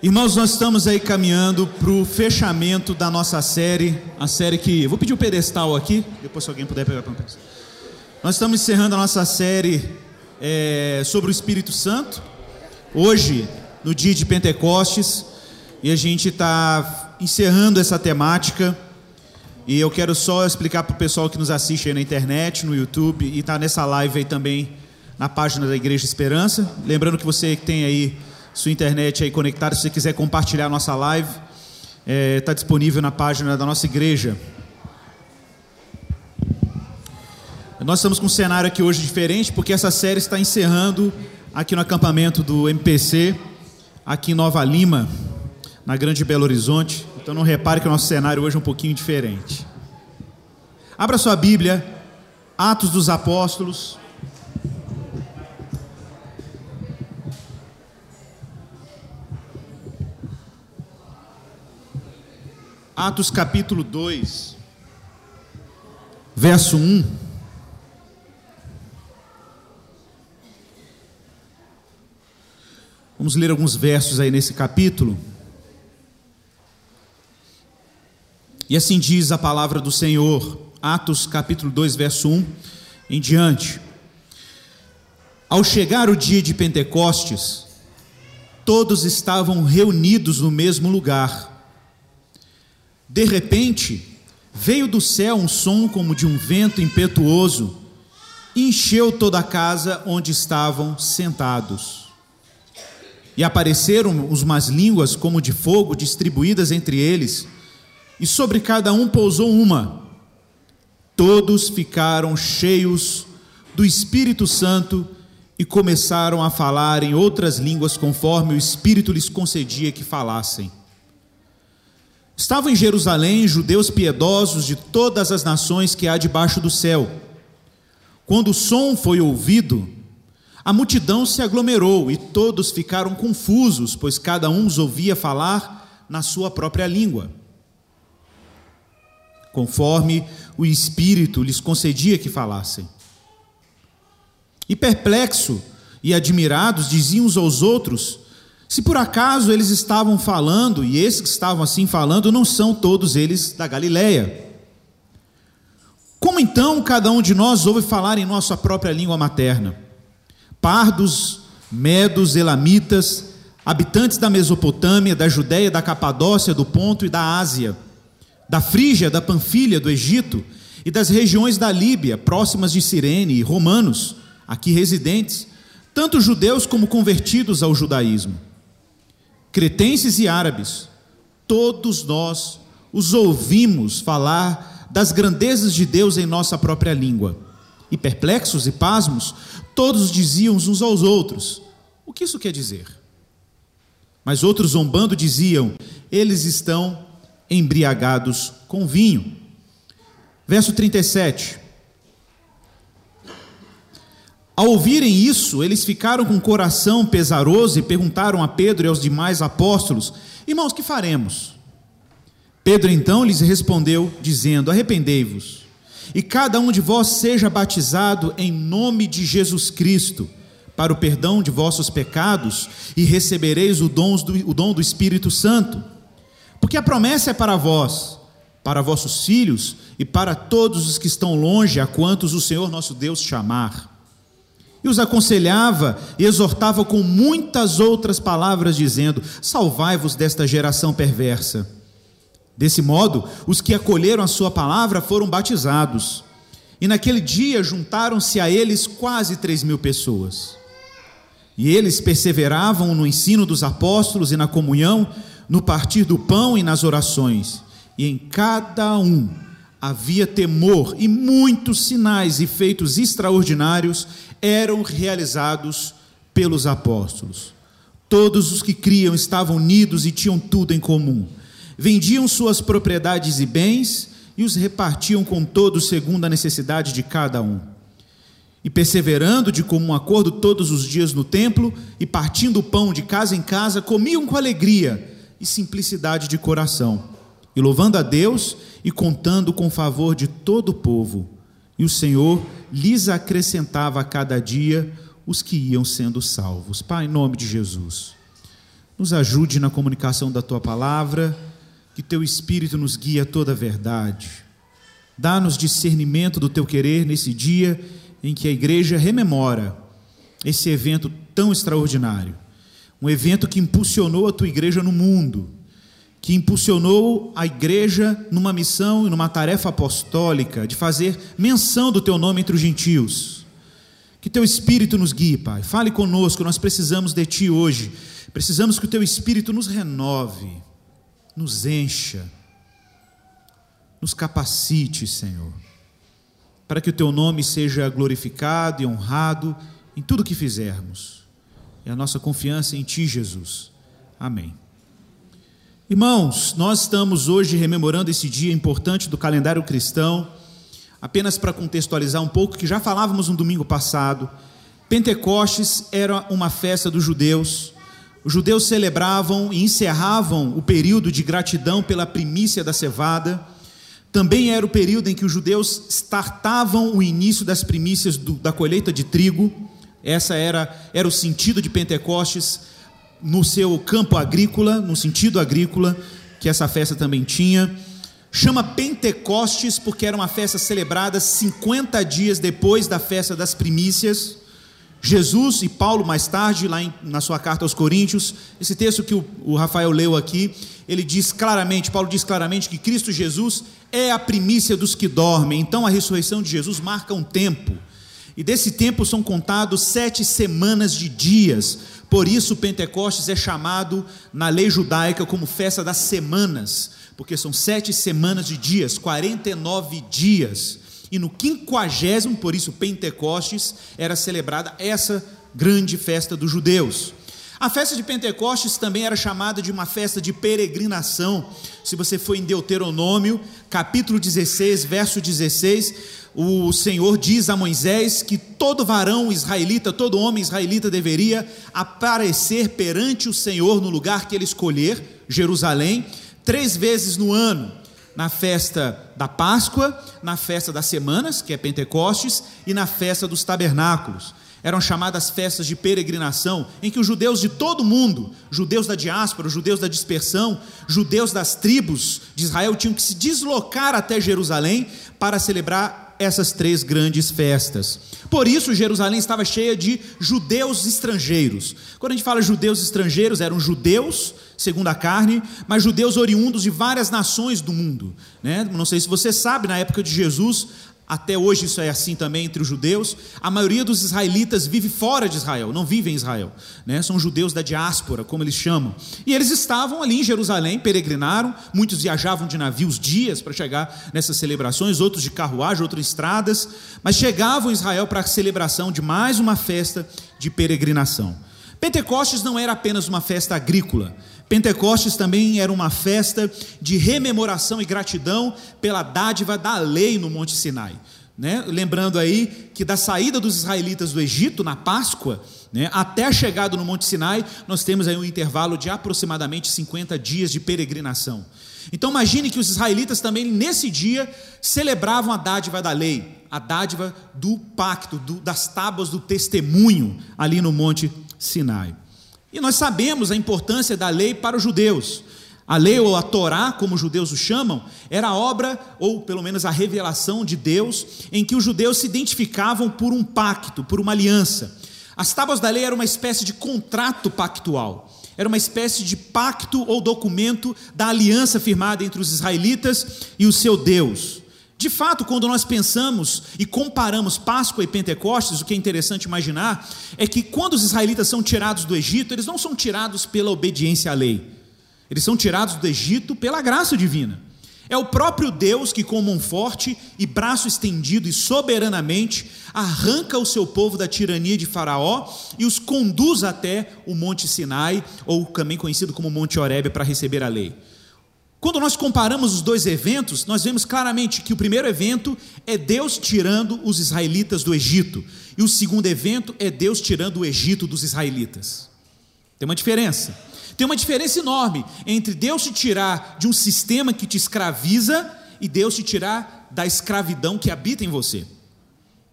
Irmãos, nós estamos aí caminhando para o fechamento da nossa série, a série que. Vou pedir o pedestal aqui, depois se alguém puder pegar para Nós estamos encerrando a nossa série é, sobre o Espírito Santo, hoje, no dia de Pentecostes, e a gente está encerrando essa temática. E eu quero só explicar para o pessoal que nos assiste aí na internet, no YouTube, e está nessa live aí também na página da Igreja Esperança. Lembrando que você que tem aí sua internet aí conectada, se você quiser compartilhar a nossa live, está é, tá disponível na página da nossa igreja. Nós estamos com um cenário aqui hoje diferente, porque essa série está encerrando aqui no acampamento do MPC, aqui em Nova Lima, na Grande Belo Horizonte. Então não repare que o nosso cenário hoje é um pouquinho diferente. Abra sua Bíblia, Atos dos Apóstolos. Atos capítulo 2, verso 1. Vamos ler alguns versos aí nesse capítulo. E assim diz a palavra do Senhor, Atos capítulo 2, verso 1 em diante. Ao chegar o dia de Pentecostes, todos estavam reunidos no mesmo lugar. De repente, veio do céu um som como de um vento impetuoso, e encheu toda a casa onde estavam sentados. E apareceram umas línguas como de fogo distribuídas entre eles, e sobre cada um pousou uma. Todos ficaram cheios do Espírito Santo e começaram a falar em outras línguas conforme o Espírito lhes concedia que falassem. Estavam em Jerusalém judeus piedosos de todas as nações que há debaixo do céu. Quando o som foi ouvido, a multidão se aglomerou e todos ficaram confusos, pois cada um os ouvia falar na sua própria língua, conforme o Espírito lhes concedia que falassem. E perplexo e admirados, diziam uns aos outros: se por acaso eles estavam falando, e esses que estavam assim falando, não são todos eles da Galileia. Como então cada um de nós ouve falar em nossa própria língua materna? Pardos, medos, elamitas, habitantes da Mesopotâmia, da Judéia, da Capadócia, do Ponto e da Ásia, da Frígia, da Panfilha, do Egito e das regiões da Líbia, próximas de Cirene, e romanos, aqui residentes, tanto judeus como convertidos ao judaísmo cretenses e árabes, todos nós os ouvimos falar das grandezas de Deus em nossa própria língua. E perplexos e pasmos, todos diziam uns aos outros: O que isso quer dizer? Mas outros zombando diziam: Eles estão embriagados com vinho. Verso 37. Ao ouvirem isso, eles ficaram com o coração pesaroso e perguntaram a Pedro e aos demais apóstolos: Irmãos, que faremos? Pedro então lhes respondeu, dizendo: Arrependei-vos, e cada um de vós seja batizado em nome de Jesus Cristo, para o perdão de vossos pecados, e recebereis o dom do, o dom do Espírito Santo. Porque a promessa é para vós, para vossos filhos e para todos os que estão longe, a quantos o Senhor nosso Deus chamar. E os aconselhava e exortava com muitas outras palavras, dizendo: Salvai-vos desta geração perversa. Desse modo, os que acolheram a sua palavra foram batizados. E naquele dia juntaram-se a eles quase três mil pessoas. E eles perseveravam no ensino dos apóstolos e na comunhão, no partir do pão e nas orações. E em cada um havia temor, e muitos sinais e feitos extraordinários eram realizados pelos apóstolos. Todos os que criam estavam unidos e tinham tudo em comum. Vendiam suas propriedades e bens e os repartiam com todos segundo a necessidade de cada um. E perseverando de comum acordo todos os dias no templo e partindo o pão de casa em casa, comiam com alegria e simplicidade de coração, e louvando a Deus e contando com o favor de todo o povo. E o Senhor lhes acrescentava a cada dia os que iam sendo salvos. Pai, em nome de Jesus, Nos ajude na comunicação da tua palavra, que teu Espírito nos guie a toda a verdade. Dá-nos discernimento do teu querer nesse dia em que a igreja rememora esse evento tão extraordinário. Um evento que impulsionou a tua igreja no mundo, que impulsionou a igreja numa missão e numa tarefa apostólica de fazer menção do teu nome entre os gentios. Que teu espírito nos guie, Pai. Fale conosco, nós precisamos de ti hoje. Precisamos que o teu espírito nos renove, nos encha, nos capacite, Senhor, para que o teu nome seja glorificado e honrado em tudo que fizermos. E a nossa confiança em ti, Jesus. Amém. Irmãos, nós estamos hoje rememorando esse dia importante do calendário cristão, apenas para contextualizar um pouco, que já falávamos no domingo passado. Pentecostes era uma festa dos judeus. Os judeus celebravam e encerravam o período de gratidão pela primícia da cevada. Também era o período em que os judeus startavam o início das primícias do, da colheita de trigo. Essa era, era o sentido de Pentecostes no seu campo agrícola, no sentido agrícola, que essa festa também tinha. Chama Pentecostes porque era uma festa celebrada 50 dias depois da festa das primícias. Jesus e Paulo, mais tarde, lá em, na sua carta aos Coríntios, esse texto que o, o Rafael leu aqui, ele diz claramente, Paulo diz claramente que Cristo Jesus é a primícia dos que dormem. Então a ressurreição de Jesus marca um tempo. E desse tempo são contados sete semanas de dias por isso, Pentecostes é chamado na lei judaica como festa das semanas, porque são sete semanas de dias, 49 dias. E no quinquagésimo, por isso Pentecostes, era celebrada essa grande festa dos judeus. A festa de Pentecostes também era chamada de uma festa de peregrinação. Se você for em Deuteronômio, capítulo 16, verso 16, o Senhor diz a Moisés que todo varão israelita, todo homem israelita deveria aparecer perante o Senhor no lugar que ele escolher, Jerusalém, três vezes no ano. Na festa da Páscoa, na festa das semanas, que é Pentecostes, e na festa dos tabernáculos eram chamadas festas de peregrinação, em que os judeus de todo o mundo, judeus da diáspora, judeus da dispersão, judeus das tribos de Israel, tinham que se deslocar até Jerusalém para celebrar essas três grandes festas. Por isso, Jerusalém estava cheia de judeus estrangeiros. Quando a gente fala judeus estrangeiros, eram judeus, segundo a carne, mas judeus oriundos de várias nações do mundo. Né? Não sei se você sabe, na época de Jesus, até hoje isso é assim também entre os judeus. A maioria dos israelitas vive fora de Israel, não vive em Israel. Né? São judeus da diáspora, como eles chamam. E eles estavam ali em Jerusalém, peregrinaram. Muitos viajavam de navios dias para chegar nessas celebrações, outros de carruagem, outros estradas. Mas chegavam em Israel para a celebração de mais uma festa de peregrinação. Pentecostes não era apenas uma festa agrícola. Pentecostes também era uma festa de rememoração e gratidão pela dádiva da lei no Monte Sinai. Né? Lembrando aí que da saída dos israelitas do Egito na Páscoa, né, até a chegada no Monte Sinai, nós temos aí um intervalo de aproximadamente 50 dias de peregrinação. Então imagine que os israelitas também nesse dia celebravam a dádiva da lei, a dádiva do pacto, do, das tábuas do testemunho ali no Monte Sinai. E nós sabemos a importância da lei para os judeus. A lei ou a Torá, como os judeus o chamam, era a obra, ou pelo menos a revelação de Deus, em que os judeus se identificavam por um pacto, por uma aliança. As tábuas da lei eram uma espécie de contrato pactual, era uma espécie de pacto ou documento da aliança firmada entre os israelitas e o seu Deus. De fato, quando nós pensamos e comparamos Páscoa e Pentecostes, o que é interessante imaginar é que quando os israelitas são tirados do Egito, eles não são tirados pela obediência à lei, eles são tirados do Egito pela graça divina. É o próprio Deus que, com mão forte e braço estendido e soberanamente, arranca o seu povo da tirania de Faraó e os conduz até o Monte Sinai, ou também conhecido como Monte Horebe, para receber a lei. Quando nós comparamos os dois eventos, nós vemos claramente que o primeiro evento é Deus tirando os israelitas do Egito, e o segundo evento é Deus tirando o Egito dos israelitas. Tem uma diferença. Tem uma diferença enorme entre Deus te tirar de um sistema que te escraviza e Deus te tirar da escravidão que habita em você.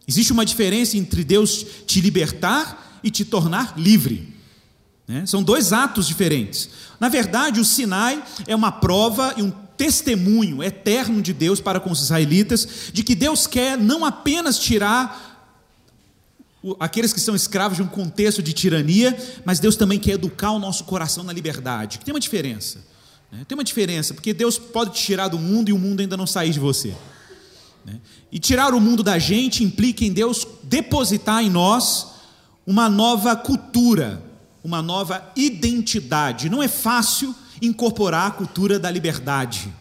Existe uma diferença entre Deus te libertar e te tornar livre. Né? São dois atos diferentes. Na verdade, o Sinai é uma prova e um testemunho eterno de Deus para com os israelitas, de que Deus quer não apenas tirar aqueles que são escravos de um contexto de tirania, mas Deus também quer educar o nosso coração na liberdade. Tem uma diferença. Né? Tem uma diferença, porque Deus pode te tirar do mundo e o mundo ainda não sair de você. Né? E tirar o mundo da gente implica em Deus depositar em nós uma nova cultura, uma nova identidade. Não é fácil incorporar a cultura da liberdade.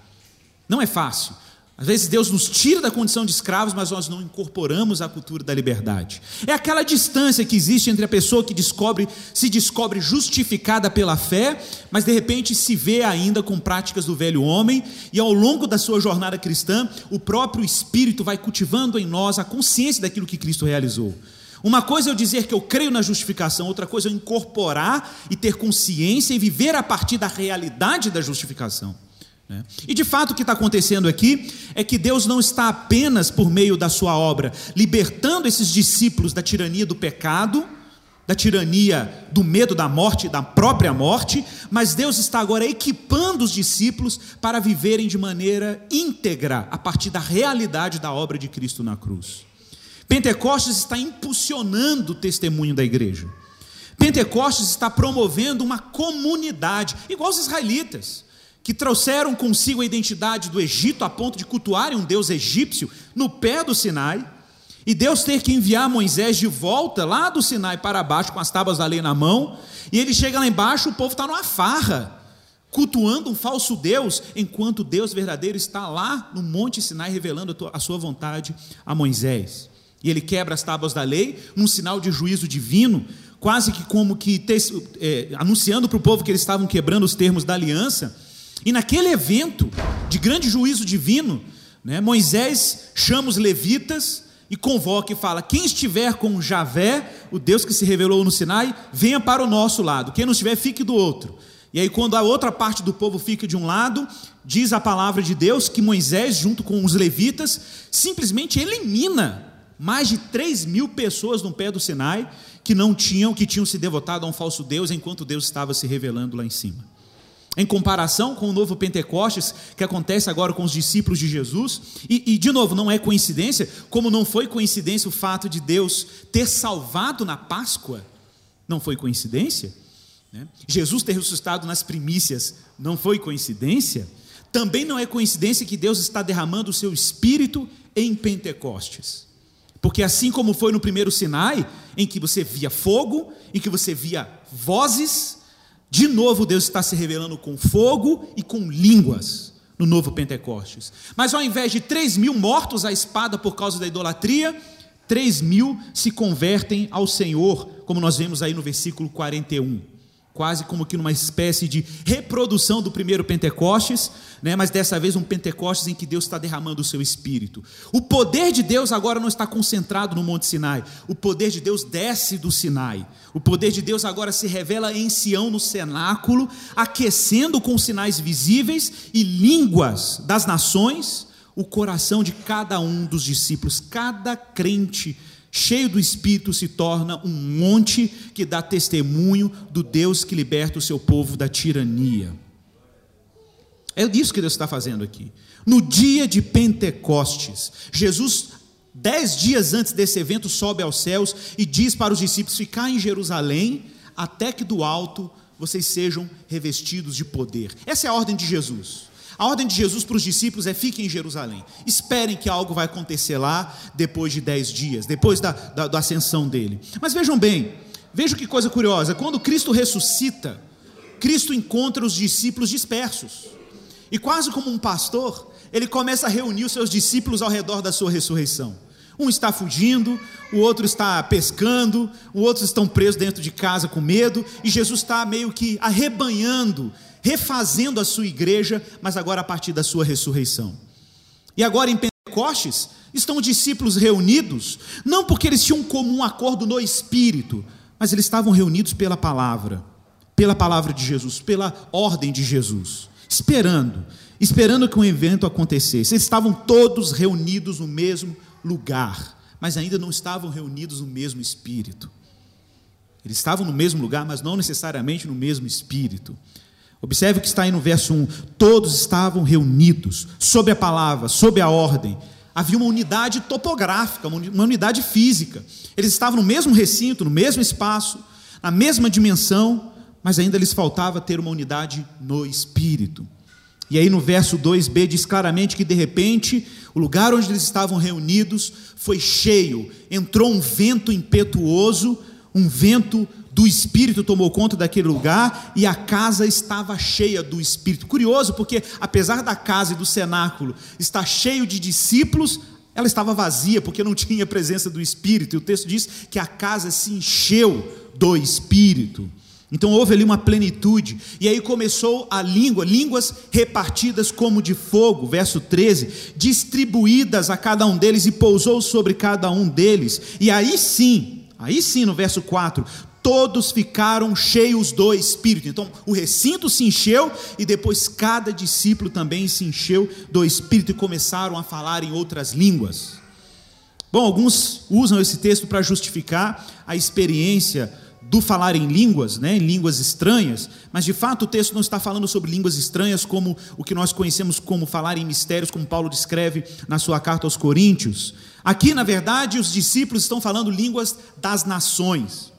Não é fácil. Às vezes Deus nos tira da condição de escravos, mas nós não incorporamos a cultura da liberdade. É aquela distância que existe entre a pessoa que descobre, se descobre justificada pela fé, mas de repente se vê ainda com práticas do velho homem, e ao longo da sua jornada cristã, o próprio Espírito vai cultivando em nós a consciência daquilo que Cristo realizou. Uma coisa é eu dizer que eu creio na justificação, outra coisa é eu incorporar e ter consciência e viver a partir da realidade da justificação. Né? E de fato o que está acontecendo aqui é que Deus não está apenas por meio da sua obra libertando esses discípulos da tirania do pecado, da tirania do medo da morte, da própria morte, mas Deus está agora equipando os discípulos para viverem de maneira íntegra a partir da realidade da obra de Cristo na cruz. Pentecostes está impulsionando o testemunho da igreja. Pentecostes está promovendo uma comunidade, igual os israelitas que trouxeram consigo a identidade do Egito a ponto de cultuarem um deus egípcio no pé do Sinai, e Deus ter que enviar Moisés de volta lá do Sinai para baixo com as tábuas da lei na mão, e ele chega lá embaixo, o povo está numa farra, cultuando um falso Deus, enquanto o Deus verdadeiro está lá no Monte Sinai revelando a sua vontade a Moisés. E ele quebra as tábuas da lei, num sinal de juízo divino, quase que como que é, anunciando para o povo que eles estavam quebrando os termos da aliança, e naquele evento de grande juízo divino, né, Moisés chama os levitas e convoca e fala: quem estiver com Javé, o Deus que se revelou no Sinai, venha para o nosso lado, quem não estiver, fique do outro. E aí, quando a outra parte do povo fica de um lado, diz a palavra de Deus que Moisés, junto com os levitas, simplesmente elimina mais de 3 mil pessoas no pé do Sinai que não tinham, que tinham se devotado a um falso Deus enquanto Deus estava se revelando lá em cima em comparação com o novo Pentecostes que acontece agora com os discípulos de Jesus. E, e, de novo, não é coincidência, como não foi coincidência o fato de Deus ter salvado na Páscoa, não foi coincidência. Né? Jesus ter ressuscitado nas primícias, não foi coincidência. Também não é coincidência que Deus está derramando o seu espírito em Pentecostes. Porque assim como foi no primeiro Sinai, em que você via fogo, em que você via vozes, de novo, Deus está se revelando com fogo e com línguas no novo Pentecostes. Mas ao invés de 3 mil mortos à espada por causa da idolatria, 3 mil se convertem ao Senhor, como nós vemos aí no versículo 41 quase como que numa espécie de reprodução do primeiro Pentecostes, né? mas dessa vez um Pentecostes em que Deus está derramando o seu espírito. O poder de Deus agora não está concentrado no Monte Sinai, o poder de Deus desce do Sinai. O poder de Deus agora se revela em Sião no cenáculo, aquecendo com sinais visíveis e línguas das nações o coração de cada um dos discípulos, cada crente cheio do Espírito, se torna um monte que dá testemunho do Deus que liberta o seu povo da tirania. É disso que Deus está fazendo aqui. No dia de Pentecostes, Jesus, dez dias antes desse evento, sobe aos céus e diz para os discípulos ficar em Jerusalém, até que do alto vocês sejam revestidos de poder. Essa é a ordem de Jesus. A ordem de Jesus para os discípulos é: fiquem em Jerusalém, esperem que algo vai acontecer lá depois de dez dias, depois da, da, da ascensão dele. Mas vejam bem, vejam que coisa curiosa: quando Cristo ressuscita, Cristo encontra os discípulos dispersos, e quase como um pastor, ele começa a reunir os seus discípulos ao redor da sua ressurreição. Um está fugindo, o outro está pescando, o outro estão presos dentro de casa com medo, e Jesus está meio que arrebanhando refazendo a sua igreja, mas agora a partir da sua ressurreição. E agora em Pentecostes, estão os discípulos reunidos, não porque eles tinham um comum acordo no espírito, mas eles estavam reunidos pela palavra, pela palavra de Jesus, pela ordem de Jesus, esperando, esperando que um evento acontecesse. Eles estavam todos reunidos no mesmo lugar, mas ainda não estavam reunidos no mesmo espírito. Eles estavam no mesmo lugar, mas não necessariamente no mesmo espírito. Observe o que está aí no verso 1. Todos estavam reunidos, sob a palavra, sob a ordem. Havia uma unidade topográfica, uma unidade física. Eles estavam no mesmo recinto, no mesmo espaço, na mesma dimensão, mas ainda lhes faltava ter uma unidade no espírito. E aí no verso 2b diz claramente que de repente o lugar onde eles estavam reunidos foi cheio, entrou um vento impetuoso, um vento do Espírito tomou conta daquele lugar e a casa estava cheia do Espírito. Curioso, porque apesar da casa e do cenáculo estar cheio de discípulos, ela estava vazia, porque não tinha presença do Espírito. E o texto diz que a casa se encheu do Espírito. Então houve ali uma plenitude, e aí começou a língua, línguas repartidas como de fogo, verso 13, distribuídas a cada um deles e pousou sobre cada um deles. E aí sim, aí sim no verso 4, todos ficaram cheios do Espírito. Então, o recinto se encheu e depois cada discípulo também se encheu do Espírito e começaram a falar em outras línguas. Bom, alguns usam esse texto para justificar a experiência do falar em línguas, né, em línguas estranhas, mas de fato o texto não está falando sobre línguas estranhas como o que nós conhecemos como falar em mistérios, como Paulo descreve na sua carta aos Coríntios. Aqui, na verdade, os discípulos estão falando línguas das nações.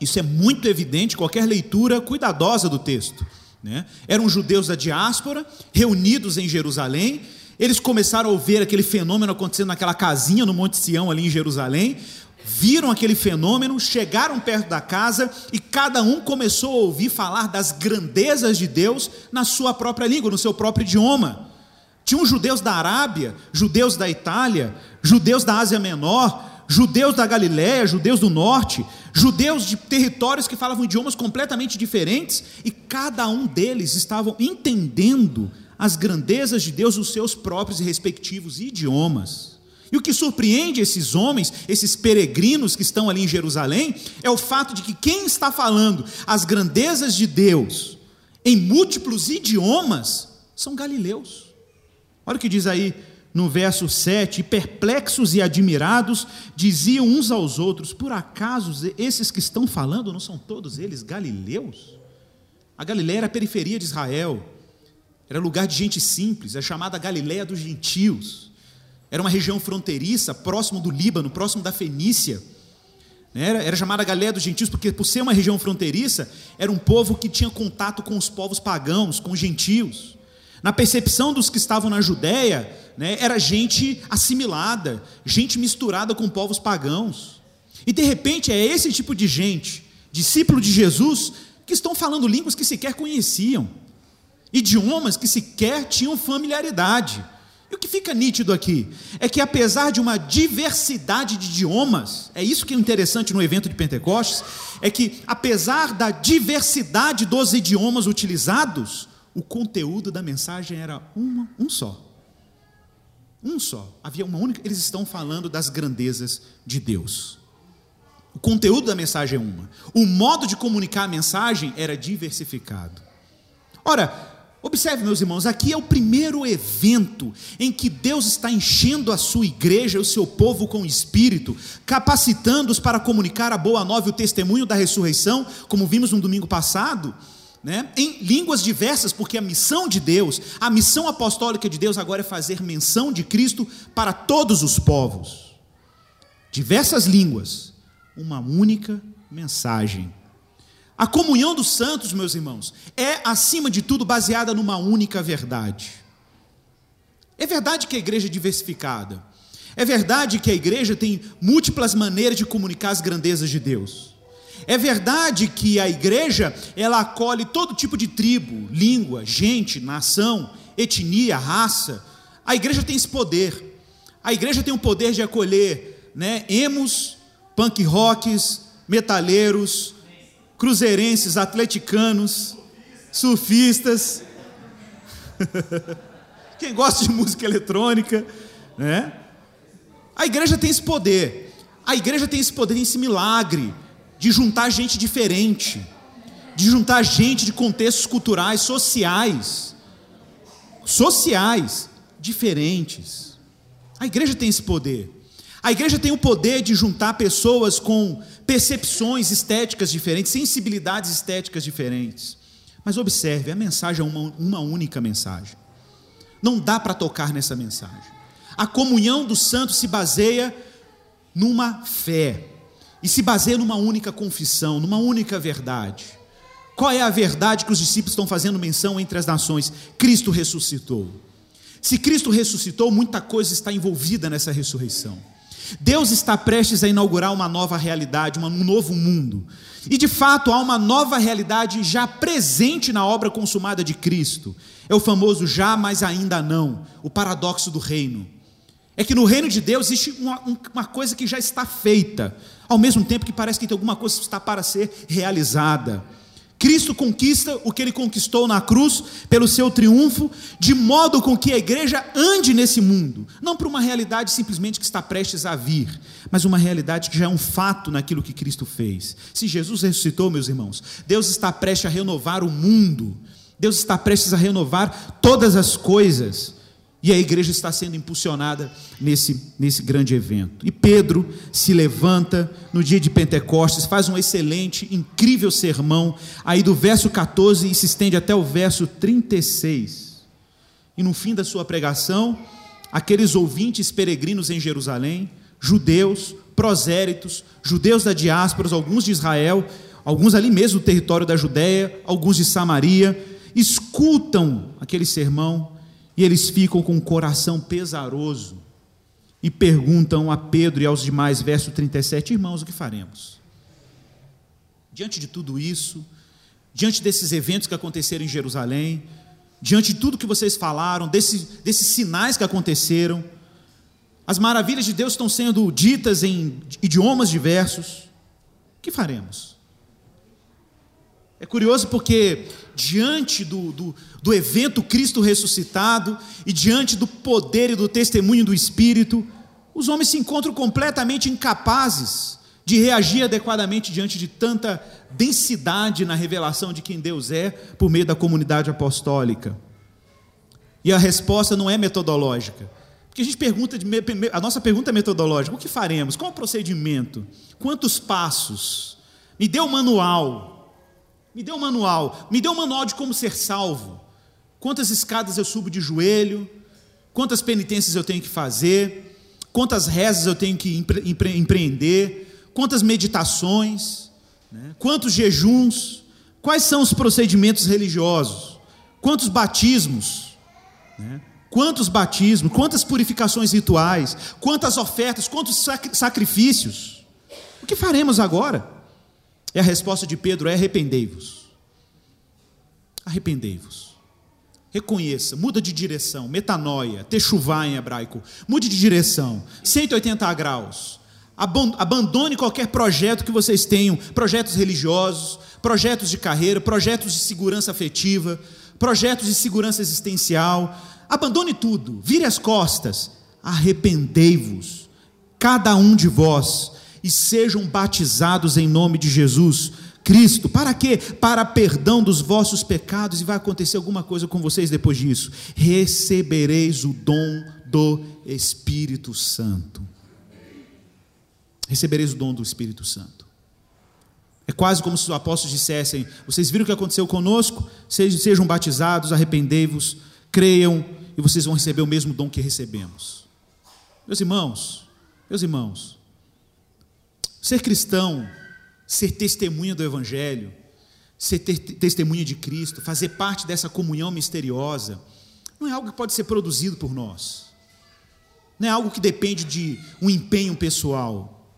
Isso é muito evidente, qualquer leitura cuidadosa do texto. Né? Eram judeus da diáspora, reunidos em Jerusalém, eles começaram a ouvir aquele fenômeno acontecendo naquela casinha no Monte Sião, ali em Jerusalém viram aquele fenômeno, chegaram perto da casa e cada um começou a ouvir falar das grandezas de Deus na sua própria língua, no seu próprio idioma. Tinham judeus da Arábia, judeus da Itália, judeus da Ásia Menor, judeus da Galiléia, judeus do norte, judeus de territórios que falavam idiomas completamente diferentes, e cada um deles estavam entendendo as grandezas de Deus nos seus próprios e respectivos idiomas. E o que surpreende esses homens, esses peregrinos que estão ali em Jerusalém, é o fato de que quem está falando as grandezas de Deus em múltiplos idiomas são galileus. Olha o que diz aí no verso 7: perplexos e admirados diziam uns aos outros: por acaso esses que estão falando não são todos eles galileus? A Galileia era a periferia de Israel, era lugar de gente simples, é chamada Galileia dos gentios. Era uma região fronteiriça, próximo do Líbano, próximo da Fenícia. Era, era chamada Galileia dos Gentios, porque por ser uma região fronteiriça, era um povo que tinha contato com os povos pagãos, com os gentios. Na percepção dos que estavam na Judéia, né, era gente assimilada, gente misturada com povos pagãos. E de repente é esse tipo de gente, discípulo de Jesus, que estão falando línguas que sequer conheciam, idiomas que sequer tinham familiaridade. E o que fica nítido aqui é que, apesar de uma diversidade de idiomas, é isso que é interessante no evento de Pentecostes, é que, apesar da diversidade dos idiomas utilizados, o conteúdo da mensagem era uma, um só. Um só. Havia uma única. Eles estão falando das grandezas de Deus. O conteúdo da mensagem é uma. O modo de comunicar a mensagem era diversificado. Ora, Observe, meus irmãos, aqui é o primeiro evento em que Deus está enchendo a sua igreja, o seu povo com o espírito, capacitando-os para comunicar a boa nova e o testemunho da ressurreição, como vimos no domingo passado, né? em línguas diversas, porque a missão de Deus, a missão apostólica de Deus agora é fazer menção de Cristo para todos os povos. Diversas línguas, uma única mensagem. A comunhão dos santos, meus irmãos, é, acima de tudo, baseada numa única verdade. É verdade que a igreja é diversificada. É verdade que a igreja tem múltiplas maneiras de comunicar as grandezas de Deus. É verdade que a igreja, ela acolhe todo tipo de tribo, língua, gente, nação, etnia, raça. A igreja tem esse poder. A igreja tem o poder de acolher, né, emos, punk rocks, metaleiros, cruzeirenses, atleticanos, surfistas, quem gosta de música eletrônica, né? A igreja tem esse poder. A igreja tem esse poder, esse milagre de juntar gente diferente, de juntar gente de contextos culturais, sociais, sociais diferentes. A igreja tem esse poder. A igreja tem o poder de juntar pessoas com percepções estéticas diferentes, sensibilidades estéticas diferentes. Mas observe, a mensagem é uma, uma única mensagem. Não dá para tocar nessa mensagem. A comunhão dos santos se baseia numa fé e se baseia numa única confissão, numa única verdade. Qual é a verdade que os discípulos estão fazendo menção entre as nações? Cristo ressuscitou. Se Cristo ressuscitou, muita coisa está envolvida nessa ressurreição. Deus está prestes a inaugurar uma nova realidade, um novo mundo. E de fato há uma nova realidade já presente na obra consumada de Cristo. É o famoso já, mas ainda não, o paradoxo do reino. É que no reino de Deus existe uma, uma coisa que já está feita, ao mesmo tempo que parece que tem alguma coisa que está para ser realizada. Cristo conquista o que ele conquistou na cruz pelo seu triunfo, de modo com que a igreja ande nesse mundo, não para uma realidade simplesmente que está prestes a vir, mas uma realidade que já é um fato naquilo que Cristo fez. Se Jesus ressuscitou, meus irmãos, Deus está prestes a renovar o mundo, Deus está prestes a renovar todas as coisas. E a igreja está sendo impulsionada nesse, nesse grande evento. E Pedro se levanta no dia de Pentecostes, faz um excelente, incrível sermão, aí do verso 14 e se estende até o verso 36. E no fim da sua pregação, aqueles ouvintes peregrinos em Jerusalém, judeus, proséritos, judeus da diáspora, alguns de Israel, alguns ali mesmo do território da Judéia, alguns de Samaria, escutam aquele sermão e eles ficam com o coração pesaroso e perguntam a Pedro e aos demais, verso 37, irmãos, o que faremos? Diante de tudo isso, diante desses eventos que aconteceram em Jerusalém, diante de tudo que vocês falaram, desse, desses sinais que aconteceram, as maravilhas de Deus estão sendo ditas em idiomas diversos, o que faremos? É curioso porque, diante do, do, do, evento Cristo ressuscitado e diante do poder e do testemunho do Espírito, os homens se encontram completamente incapazes de reagir adequadamente diante de tanta densidade na revelação de quem Deus é por meio da comunidade apostólica. E a resposta não é metodológica. Porque a gente pergunta, de, a nossa pergunta é metodológica: o que faremos? Qual o procedimento? Quantos passos? Me dê o manual. Me dê um manual, me dê um manual de como ser salvo. Quantas escadas eu subo de joelho, quantas penitências eu tenho que fazer, quantas rezas eu tenho que empre empre empreender, quantas meditações, né? quantos jejuns, quais são os procedimentos religiosos, quantos batismos, né? quantos batismos, quantas purificações rituais, quantas ofertas, quantos sacrifícios. O que faremos agora? E a resposta de Pedro é: arrependei-vos. Arrependei-vos. Reconheça, muda de direção, metanoia, techuvá em hebraico, mude de direção, 180 graus. Abandone qualquer projeto que vocês tenham, projetos religiosos, projetos de carreira, projetos de segurança afetiva, projetos de segurança existencial. Abandone tudo, vire as costas, arrependei-vos, cada um de vós, e sejam batizados em nome de Jesus Cristo. Para quê? Para perdão dos vossos pecados, e vai acontecer alguma coisa com vocês depois disso. Recebereis o dom do Espírito Santo. Recebereis o dom do Espírito Santo. É quase como se os apóstolos dissessem: Vocês viram o que aconteceu conosco? Sejam batizados, arrependei-vos, creiam, e vocês vão receber o mesmo dom que recebemos. Meus irmãos, meus irmãos, Ser cristão, ser testemunha do Evangelho, ser testemunha de Cristo, fazer parte dessa comunhão misteriosa, não é algo que pode ser produzido por nós, não é algo que depende de um empenho pessoal.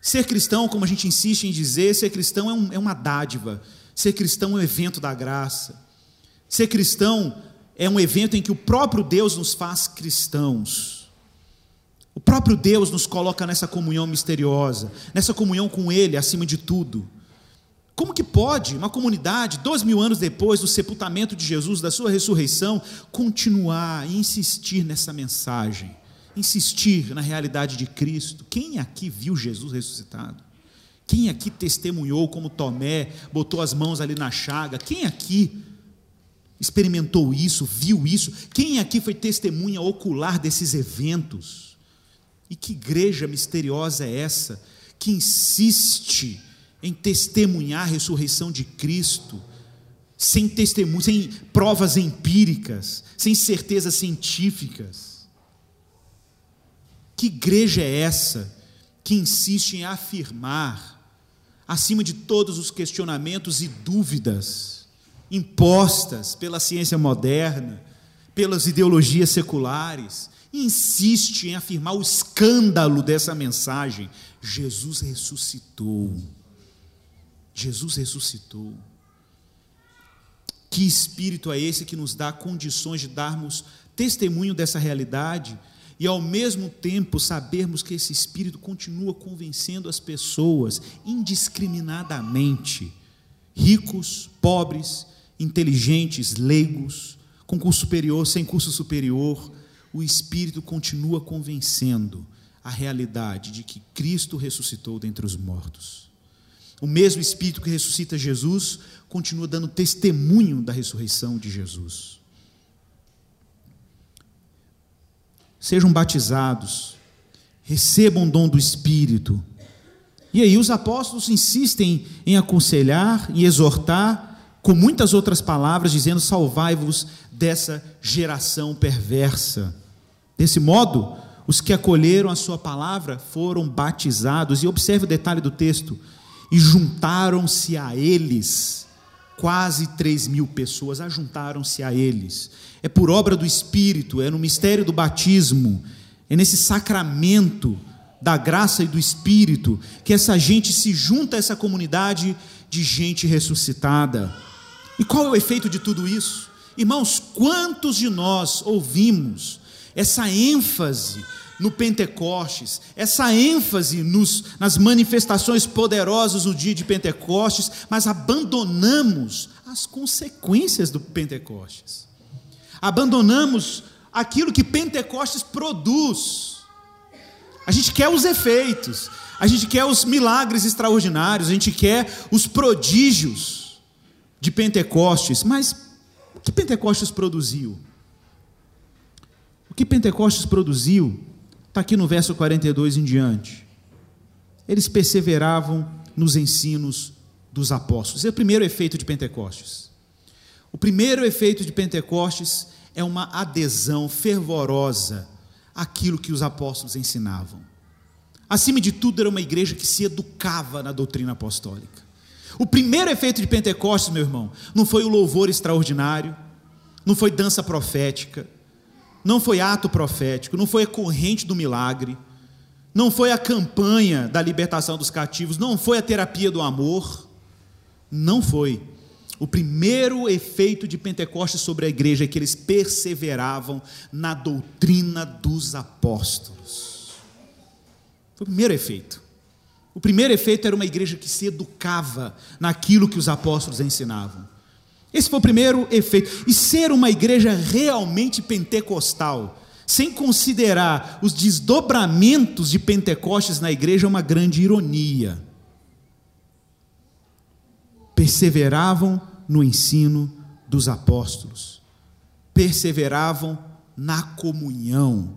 Ser cristão, como a gente insiste em dizer, ser cristão é, um, é uma dádiva, ser cristão é um evento da graça, ser cristão é um evento em que o próprio Deus nos faz cristãos. O próprio Deus nos coloca nessa comunhão misteriosa, nessa comunhão com Ele acima de tudo. Como que pode uma comunidade, dois mil anos depois do sepultamento de Jesus, da sua ressurreição, continuar e insistir nessa mensagem, insistir na realidade de Cristo? Quem aqui viu Jesus ressuscitado? Quem aqui testemunhou como Tomé botou as mãos ali na chaga? Quem aqui experimentou isso, viu isso? Quem aqui foi testemunha ocular desses eventos? E que igreja misteriosa é essa que insiste em testemunhar a ressurreição de Cristo, sem testemunho, sem provas empíricas, sem certezas científicas? Que igreja é essa que insiste em afirmar, acima de todos os questionamentos e dúvidas impostas pela ciência moderna, pelas ideologias seculares, insiste em afirmar o escândalo dessa mensagem. Jesus ressuscitou. Jesus ressuscitou. Que espírito é esse que nos dá condições de darmos testemunho dessa realidade e ao mesmo tempo sabermos que esse espírito continua convencendo as pessoas indiscriminadamente, ricos, pobres, inteligentes, leigos, com curso superior, sem curso superior, o Espírito continua convencendo a realidade de que Cristo ressuscitou dentre os mortos. O mesmo Espírito que ressuscita Jesus continua dando testemunho da ressurreição de Jesus. Sejam batizados, recebam o dom do Espírito. E aí os apóstolos insistem em aconselhar e exortar com muitas outras palavras, dizendo: Salvai-vos dessa geração perversa. Desse modo, os que acolheram a sua palavra foram batizados, e observe o detalhe do texto: e juntaram-se a eles, quase três mil pessoas ajuntaram-se a eles. É por obra do Espírito, é no mistério do batismo, é nesse sacramento da graça e do Espírito que essa gente se junta a essa comunidade de gente ressuscitada. E qual é o efeito de tudo isso? Irmãos, quantos de nós ouvimos essa ênfase no Pentecostes, essa ênfase nos, nas manifestações poderosas do dia de Pentecostes, mas abandonamos as consequências do Pentecostes, abandonamos aquilo que Pentecostes produz. A gente quer os efeitos, a gente quer os milagres extraordinários, a gente quer os prodígios de Pentecostes, mas o que Pentecostes produziu? O que Pentecostes produziu está aqui no verso 42 em diante. Eles perseveravam nos ensinos dos apóstolos. Esse é o primeiro efeito de Pentecostes. O primeiro efeito de Pentecostes é uma adesão fervorosa àquilo que os apóstolos ensinavam. Acima de tudo, era uma igreja que se educava na doutrina apostólica. O primeiro efeito de Pentecostes, meu irmão, não foi o louvor extraordinário, não foi dança profética, não foi ato profético, não foi a corrente do milagre, não foi a campanha da libertação dos cativos, não foi a terapia do amor, não foi. O primeiro efeito de Pentecostes sobre a igreja é que eles perseveravam na doutrina dos apóstolos. Foi o primeiro efeito. O primeiro efeito era uma igreja que se educava naquilo que os apóstolos ensinavam. Esse foi o primeiro efeito. E ser uma igreja realmente pentecostal, sem considerar os desdobramentos de Pentecostes na igreja, é uma grande ironia. Perseveravam no ensino dos apóstolos, perseveravam na comunhão.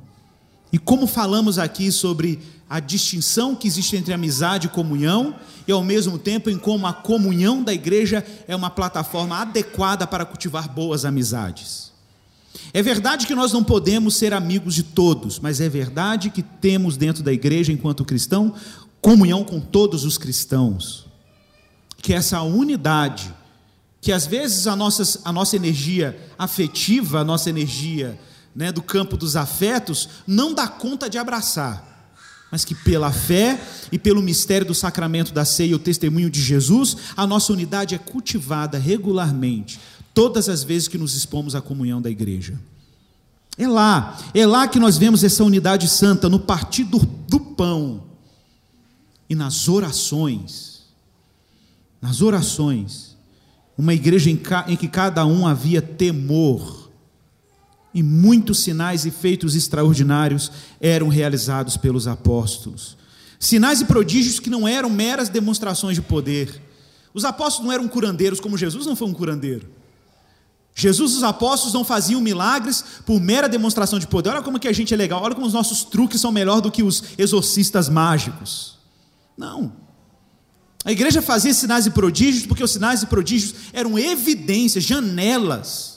E como falamos aqui sobre a distinção que existe entre amizade e comunhão, e ao mesmo tempo em como a comunhão da igreja é uma plataforma adequada para cultivar boas amizades. É verdade que nós não podemos ser amigos de todos, mas é verdade que temos dentro da igreja, enquanto cristão, comunhão com todos os cristãos. Que essa unidade, que às vezes a nossa, a nossa energia afetiva, a nossa energia né, do campo dos afetos, não dá conta de abraçar mas que pela fé e pelo mistério do sacramento da ceia e o testemunho de Jesus, a nossa unidade é cultivada regularmente, todas as vezes que nos expomos à comunhão da igreja. É lá, é lá que nós vemos essa unidade santa, no partir do, do pão e nas orações. Nas orações, uma igreja em, em que cada um havia temor, e muitos sinais e feitos extraordinários eram realizados pelos apóstolos. Sinais e prodígios que não eram meras demonstrações de poder. Os apóstolos não eram curandeiros, como Jesus não foi um curandeiro. Jesus e os apóstolos não faziam milagres por mera demonstração de poder. Olha como que a gente é legal, olha como os nossos truques são melhor do que os exorcistas mágicos. Não. A igreja fazia sinais e prodígios porque os sinais e prodígios eram evidências, janelas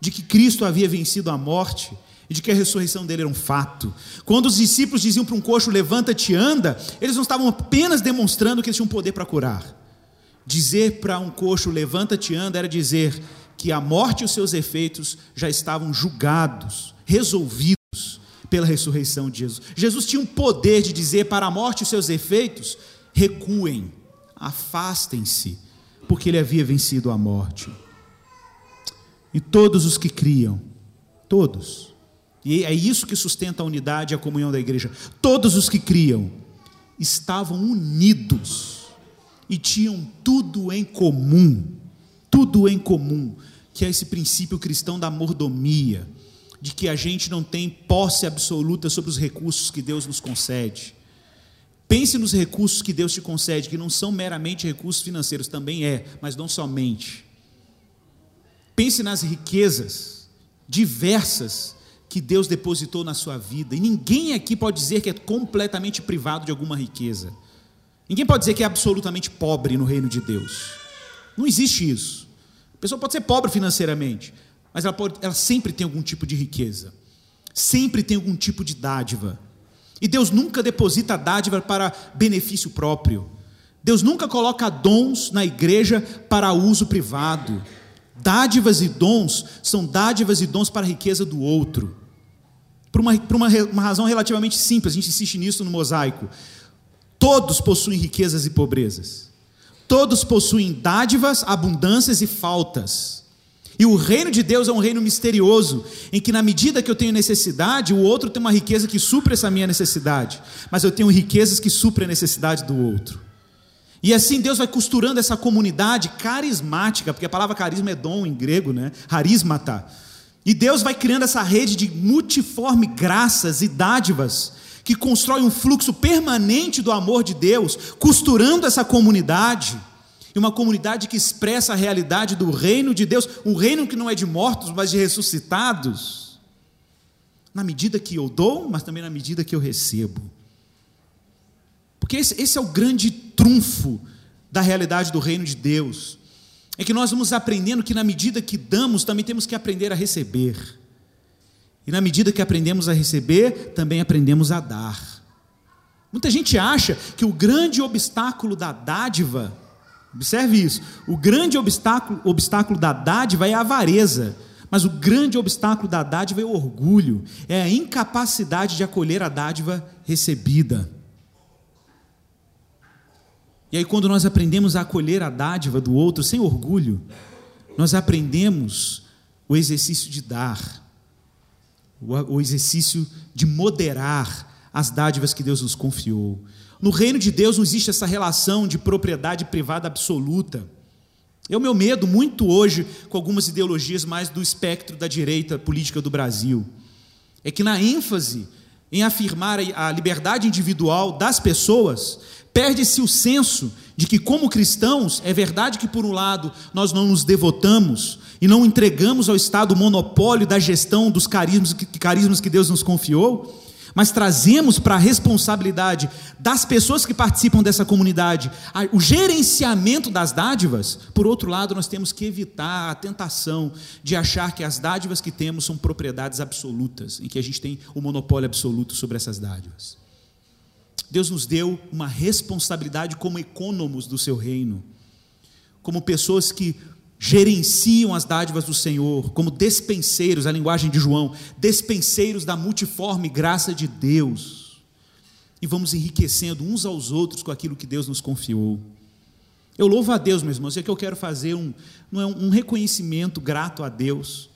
de que Cristo havia vencido a morte e de que a ressurreição dele era um fato. Quando os discípulos diziam para um coxo, levanta-te anda, eles não estavam apenas demonstrando que eles tinham poder para curar. Dizer para um coxo, levanta-te anda, era dizer que a morte e os seus efeitos já estavam julgados, resolvidos pela ressurreição de Jesus. Jesus tinha um poder de dizer para a morte e os seus efeitos: recuem, afastem-se, porque ele havia vencido a morte. E todos os que criam, todos, e é isso que sustenta a unidade e a comunhão da igreja. Todos os que criam estavam unidos e tinham tudo em comum. Tudo em comum, que é esse princípio cristão da mordomia, de que a gente não tem posse absoluta sobre os recursos que Deus nos concede. Pense nos recursos que Deus te concede, que não são meramente recursos financeiros, também é, mas não somente. Pense nas riquezas diversas que Deus depositou na sua vida. E ninguém aqui pode dizer que é completamente privado de alguma riqueza. Ninguém pode dizer que é absolutamente pobre no reino de Deus. Não existe isso. A pessoa pode ser pobre financeiramente, mas ela, pode, ela sempre tem algum tipo de riqueza. Sempre tem algum tipo de dádiva. E Deus nunca deposita dádiva para benefício próprio. Deus nunca coloca dons na igreja para uso privado. Dádivas e dons são dádivas e dons para a riqueza do outro. Por uma, por uma, uma razão relativamente simples, a gente insiste nisso no mosaico. Todos possuem riquezas e pobrezas. Todos possuem dádivas, abundâncias e faltas. E o reino de Deus é um reino misterioso, em que, na medida que eu tenho necessidade, o outro tem uma riqueza que supre essa minha necessidade, mas eu tenho riquezas que suprem a necessidade do outro. E assim Deus vai costurando essa comunidade carismática, porque a palavra carisma é dom em grego, né? Harismata. E Deus vai criando essa rede de multiforme graças e dádivas que constrói um fluxo permanente do amor de Deus, costurando essa comunidade. E uma comunidade que expressa a realidade do reino de Deus, um reino que não é de mortos, mas de ressuscitados. Na medida que eu dou, mas também na medida que eu recebo. Porque esse, esse é o grande trunfo da realidade do reino de Deus. É que nós vamos aprendendo que na medida que damos, também temos que aprender a receber. E na medida que aprendemos a receber, também aprendemos a dar. Muita gente acha que o grande obstáculo da dádiva, observe isso, o grande obstáculo, obstáculo da dádiva é a avareza. Mas o grande obstáculo da dádiva é o orgulho, é a incapacidade de acolher a dádiva recebida. E aí, quando nós aprendemos a acolher a dádiva do outro sem orgulho, nós aprendemos o exercício de dar, o exercício de moderar as dádivas que Deus nos confiou. No reino de Deus não existe essa relação de propriedade privada absoluta. É o meu medo muito hoje com algumas ideologias mais do espectro da direita política do Brasil. É que na ênfase em afirmar a liberdade individual das pessoas, Perde-se o senso de que, como cristãos, é verdade que, por um lado, nós não nos devotamos e não entregamos ao Estado o monopólio da gestão dos carismas, carismas que Deus nos confiou, mas trazemos para a responsabilidade das pessoas que participam dessa comunidade o gerenciamento das dádivas. Por outro lado, nós temos que evitar a tentação de achar que as dádivas que temos são propriedades absolutas, em que a gente tem o monopólio absoluto sobre essas dádivas. Deus nos deu uma responsabilidade como econômicos do seu reino, como pessoas que gerenciam as dádivas do Senhor, como despenseiros, a linguagem de João, despenseiros da multiforme graça de Deus. E vamos enriquecendo uns aos outros com aquilo que Deus nos confiou. Eu louvo a Deus, meus irmãos, é que eu quero fazer um, não é um reconhecimento grato a Deus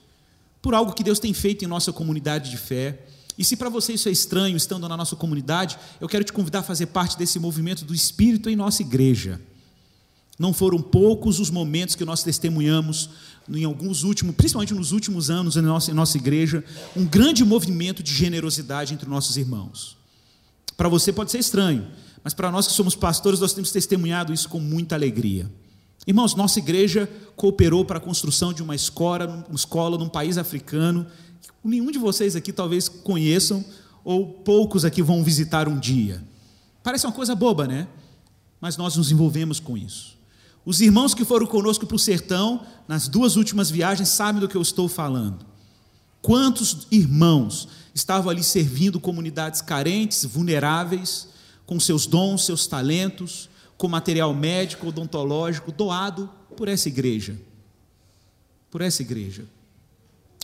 por algo que Deus tem feito em nossa comunidade de fé. E se para você isso é estranho, estando na nossa comunidade, eu quero te convidar a fazer parte desse movimento do Espírito em nossa igreja. Não foram poucos os momentos que nós testemunhamos em alguns últimos, principalmente nos últimos anos em nossa, em nossa igreja, um grande movimento de generosidade entre nossos irmãos. Para você pode ser estranho, mas para nós que somos pastores, nós temos testemunhado isso com muita alegria. Irmãos, nossa igreja cooperou para a construção de uma escola, uma escola num país africano. Que nenhum de vocês aqui talvez conheçam, ou poucos aqui vão visitar um dia. Parece uma coisa boba, né? Mas nós nos envolvemos com isso. Os irmãos que foram conosco para o sertão, nas duas últimas viagens, sabem do que eu estou falando. Quantos irmãos estavam ali servindo comunidades carentes, vulneráveis, com seus dons, seus talentos, com material médico, odontológico, doado por essa igreja. Por essa igreja.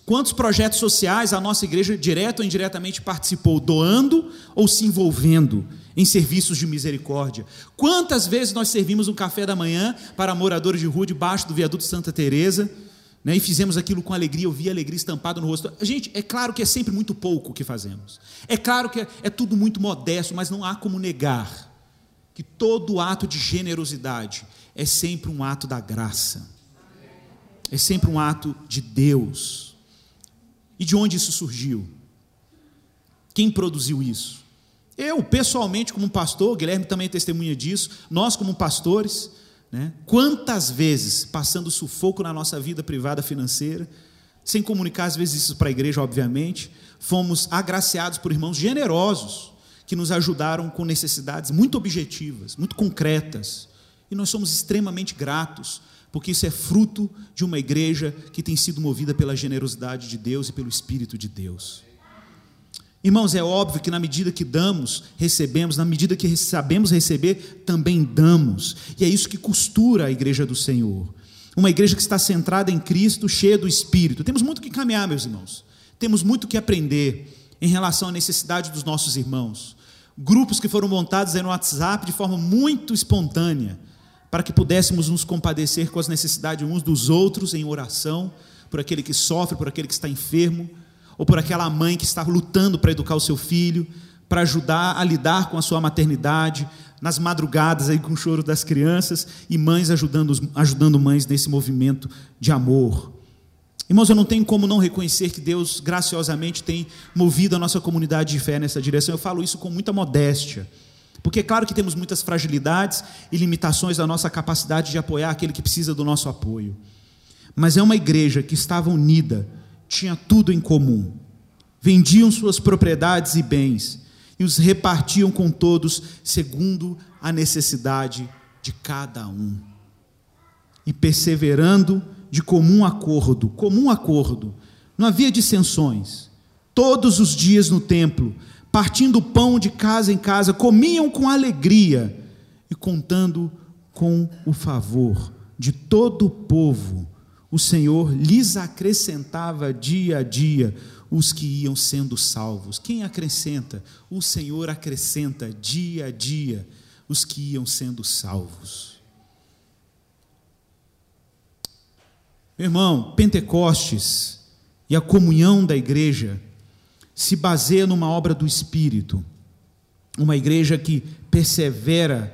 Quantos projetos sociais a nossa igreja, direto ou indiretamente, participou, doando ou se envolvendo em serviços de misericórdia? Quantas vezes nós servimos um café da manhã para moradores de rua debaixo do viaduto Santa Teresa? Né, e fizemos aquilo com alegria, eu vi a alegria estampada no rosto. Gente, é claro que é sempre muito pouco o que fazemos. É claro que é, é tudo muito modesto, mas não há como negar que todo ato de generosidade é sempre um ato da graça. É sempre um ato de Deus. E de onde isso surgiu? Quem produziu isso? Eu, pessoalmente, como pastor, Guilherme também é testemunha disso, nós, como pastores, né? Quantas vezes, passando sufoco na nossa vida privada financeira, sem comunicar às vezes isso para a igreja, obviamente, fomos agraciados por irmãos generosos que nos ajudaram com necessidades muito objetivas, muito concretas. E nós somos extremamente gratos, porque isso é fruto de uma igreja que tem sido movida pela generosidade de Deus e pelo Espírito de Deus. Irmãos, é óbvio que na medida que damos, recebemos, na medida que sabemos receber, também damos. E é isso que costura a igreja do Senhor. Uma igreja que está centrada em Cristo, cheia do Espírito. Temos muito que caminhar, meus irmãos. Temos muito que aprender em relação à necessidade dos nossos irmãos. Grupos que foram montados aí no WhatsApp de forma muito espontânea, para que pudéssemos nos compadecer com as necessidades uns dos outros em oração, por aquele que sofre, por aquele que está enfermo ou por aquela mãe que está lutando para educar o seu filho, para ajudar a lidar com a sua maternidade, nas madrugadas aí com o choro das crianças e mães ajudando, ajudando mães nesse movimento de amor. Irmãos, eu não tenho como não reconhecer que Deus graciosamente tem movido a nossa comunidade de fé nessa direção. Eu falo isso com muita modéstia. Porque é claro que temos muitas fragilidades e limitações da nossa capacidade de apoiar aquele que precisa do nosso apoio. Mas é uma igreja que estava unida tinha tudo em comum. Vendiam suas propriedades e bens e os repartiam com todos segundo a necessidade de cada um. E perseverando de comum acordo, comum acordo, não havia dissensões. Todos os dias no templo, partindo pão de casa em casa, comiam com alegria e contando com o favor de todo o povo o Senhor lhes acrescentava dia a dia os que iam sendo salvos. Quem acrescenta? O Senhor acrescenta dia a dia os que iam sendo salvos. Irmão, Pentecostes e a comunhão da igreja se baseia numa obra do Espírito, uma igreja que persevera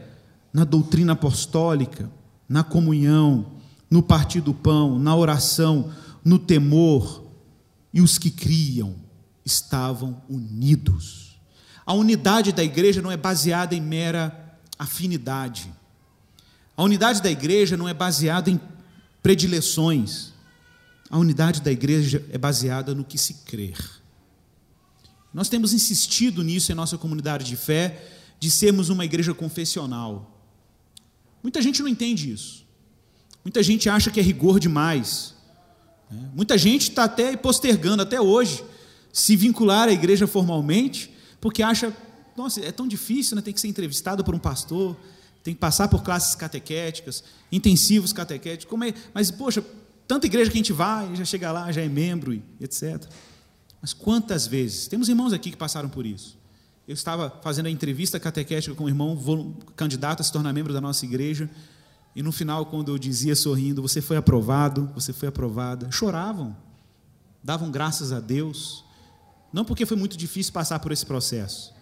na doutrina apostólica, na comunhão, no partir do pão, na oração, no temor, e os que criam estavam unidos. A unidade da igreja não é baseada em mera afinidade. A unidade da igreja não é baseada em predileções. A unidade da igreja é baseada no que se crer. Nós temos insistido nisso em nossa comunidade de fé, de sermos uma igreja confessional. Muita gente não entende isso. Muita gente acha que é rigor demais. Né? Muita gente está até postergando, até hoje, se vincular à igreja formalmente, porque acha, nossa, é tão difícil, né? tem que ser entrevistado por um pastor, tem que passar por classes catequéticas, intensivos catequéticos. Como é? Mas, poxa, tanta igreja que a gente vai, já chega lá, já é membro, etc. Mas quantas vezes? Temos irmãos aqui que passaram por isso. Eu estava fazendo a entrevista catequética com um irmão candidato a se tornar membro da nossa igreja, e no final, quando eu dizia sorrindo, você foi aprovado, você foi aprovada, choravam, davam graças a Deus, não porque foi muito difícil passar por esse processo,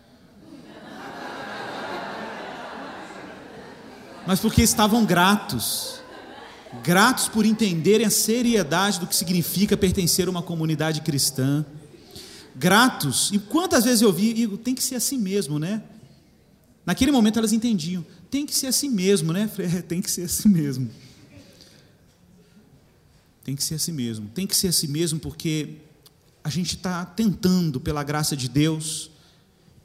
mas porque estavam gratos, gratos por entenderem a seriedade do que significa pertencer a uma comunidade cristã, gratos, e quantas vezes eu vi, tem que ser assim mesmo, né? Naquele momento elas entendiam, tem que ser assim mesmo, né? Falei, é, tem que ser assim mesmo. Tem que ser assim mesmo. Tem que ser assim mesmo porque a gente está tentando, pela graça de Deus,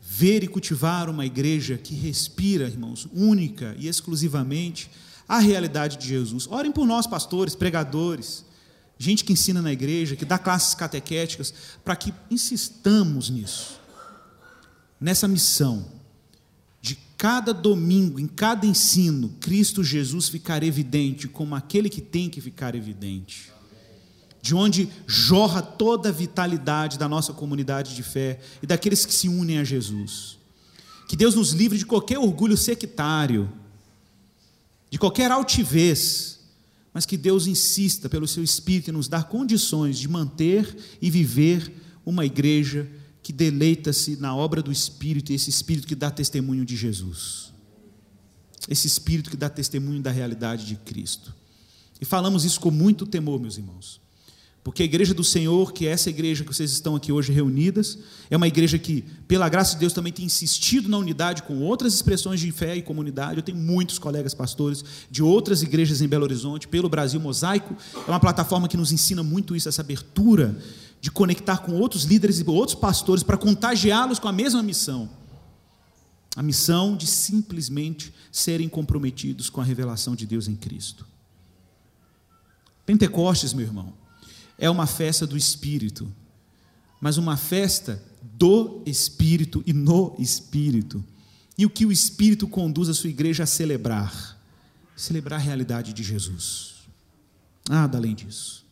ver e cultivar uma igreja que respira, irmãos, única e exclusivamente a realidade de Jesus. Orem por nós, pastores, pregadores, gente que ensina na igreja, que dá classes catequéticas, para que insistamos nisso, nessa missão de cada domingo, em cada ensino, Cristo Jesus ficar evidente como aquele que tem que ficar evidente de onde jorra toda a vitalidade da nossa comunidade de fé e daqueles que se unem a Jesus. Que Deus nos livre de qualquer orgulho sectário, de qualquer altivez, mas que Deus insista pelo seu Espírito em nos dar condições de manter e viver uma igreja que deleita-se na obra do Espírito e esse Espírito que dá testemunho de Jesus. Esse Espírito que dá testemunho da realidade de Cristo. E falamos isso com muito temor, meus irmãos. Porque a igreja do Senhor, que é essa igreja que vocês estão aqui hoje reunidas, é uma igreja que, pela graça de Deus, também tem insistido na unidade com outras expressões de fé e comunidade. Eu tenho muitos colegas pastores de outras igrejas em Belo Horizonte, pelo Brasil Mosaico. É uma plataforma que nos ensina muito isso, essa abertura de conectar com outros líderes e outros pastores para contagiá-los com a mesma missão. A missão de simplesmente serem comprometidos com a revelação de Deus em Cristo. Pentecostes, meu irmão é uma festa do Espírito, mas uma festa do Espírito e no Espírito. E o que o Espírito conduz a sua igreja a celebrar? Celebrar a realidade de Jesus. Nada além disso.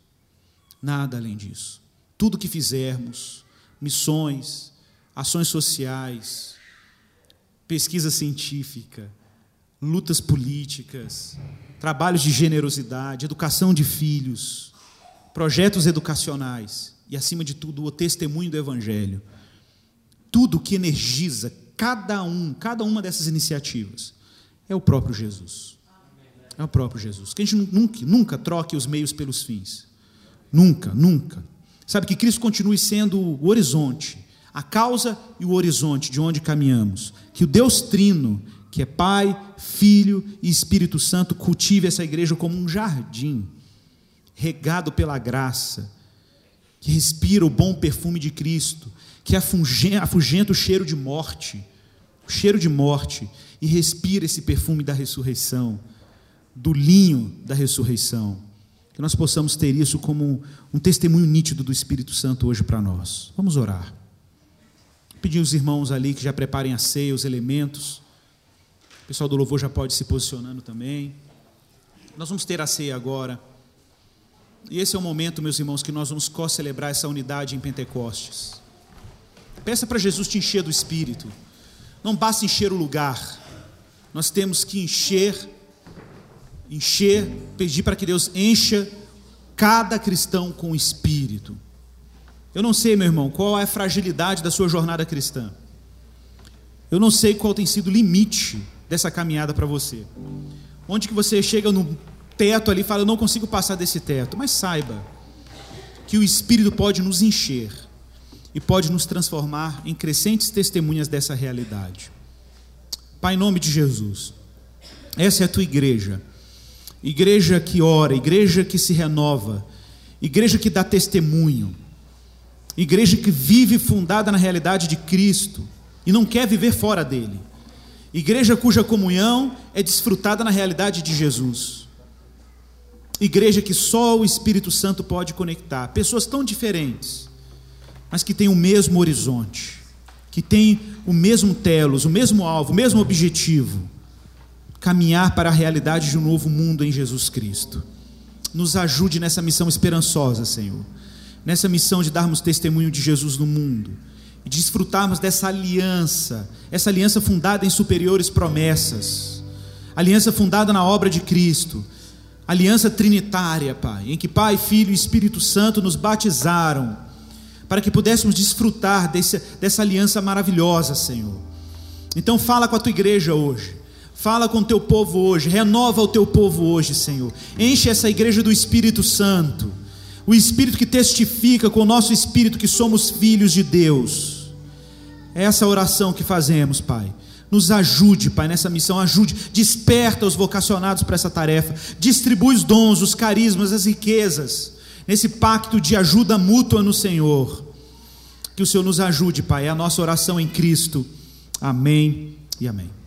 Nada além disso. Tudo que fizermos, missões, ações sociais, pesquisa científica, lutas políticas, trabalhos de generosidade, educação de filhos, projetos educacionais e, acima de tudo, o testemunho do Evangelho. Tudo que energiza cada um, cada uma dessas iniciativas é o próprio Jesus. É o próprio Jesus. Que a gente nunca, nunca troque os meios pelos fins. Nunca, nunca. Sabe que Cristo continue sendo o horizonte, a causa e o horizonte de onde caminhamos. Que o Deus Trino, que é Pai, Filho e Espírito Santo, cultive essa igreja como um jardim regado pela graça, que respira o bom perfume de Cristo, que afugenta o cheiro de morte, o cheiro de morte, e respira esse perfume da ressurreição, do linho da ressurreição. Que nós possamos ter isso como um testemunho nítido do Espírito Santo hoje para nós. Vamos orar. Pedir os irmãos ali que já preparem a ceia, os elementos. O pessoal do louvor já pode se posicionando também. Nós vamos ter a ceia agora. E esse é o momento, meus irmãos, que nós vamos co-celebrar essa unidade em Pentecostes. Peça para Jesus te encher do Espírito. Não basta encher o lugar. Nós temos que encher, encher, pedir para que Deus encha cada cristão com o Espírito. Eu não sei, meu irmão, qual é a fragilidade da sua jornada cristã. Eu não sei qual tem sido o limite dessa caminhada para você. Onde que você chega no teto ali, fala, eu não consigo passar desse teto. Mas saiba que o Espírito pode nos encher e pode nos transformar em crescentes testemunhas dessa realidade. Pai, em nome de Jesus, essa é a tua igreja. Igreja que ora, igreja que se renova, igreja que dá testemunho, igreja que vive fundada na realidade de Cristo e não quer viver fora dele. Igreja cuja comunhão é desfrutada na realidade de Jesus. Igreja que só o Espírito Santo pode conectar. Pessoas tão diferentes, mas que têm o mesmo horizonte, que têm o mesmo telos, o mesmo alvo, o mesmo objetivo: caminhar para a realidade de um novo mundo em Jesus Cristo. Nos ajude nessa missão esperançosa, Senhor. Nessa missão de darmos testemunho de Jesus no mundo e desfrutarmos dessa aliança, essa aliança fundada em superiores promessas, aliança fundada na obra de Cristo aliança trinitária, Pai, em que Pai, Filho e Espírito Santo nos batizaram, para que pudéssemos desfrutar desse, dessa aliança maravilhosa, Senhor. Então, fala com a tua igreja hoje, fala com o teu povo hoje, renova o teu povo hoje, Senhor. Enche essa igreja do Espírito Santo, o Espírito que testifica com o nosso espírito que somos filhos de Deus. É essa oração que fazemos, Pai nos ajude, Pai, nessa missão, ajude, desperta os vocacionados para essa tarefa, distribui os dons, os carismas, as riquezas, nesse pacto de ajuda mútua no Senhor. Que o Senhor nos ajude, Pai, é a nossa oração em Cristo. Amém e amém.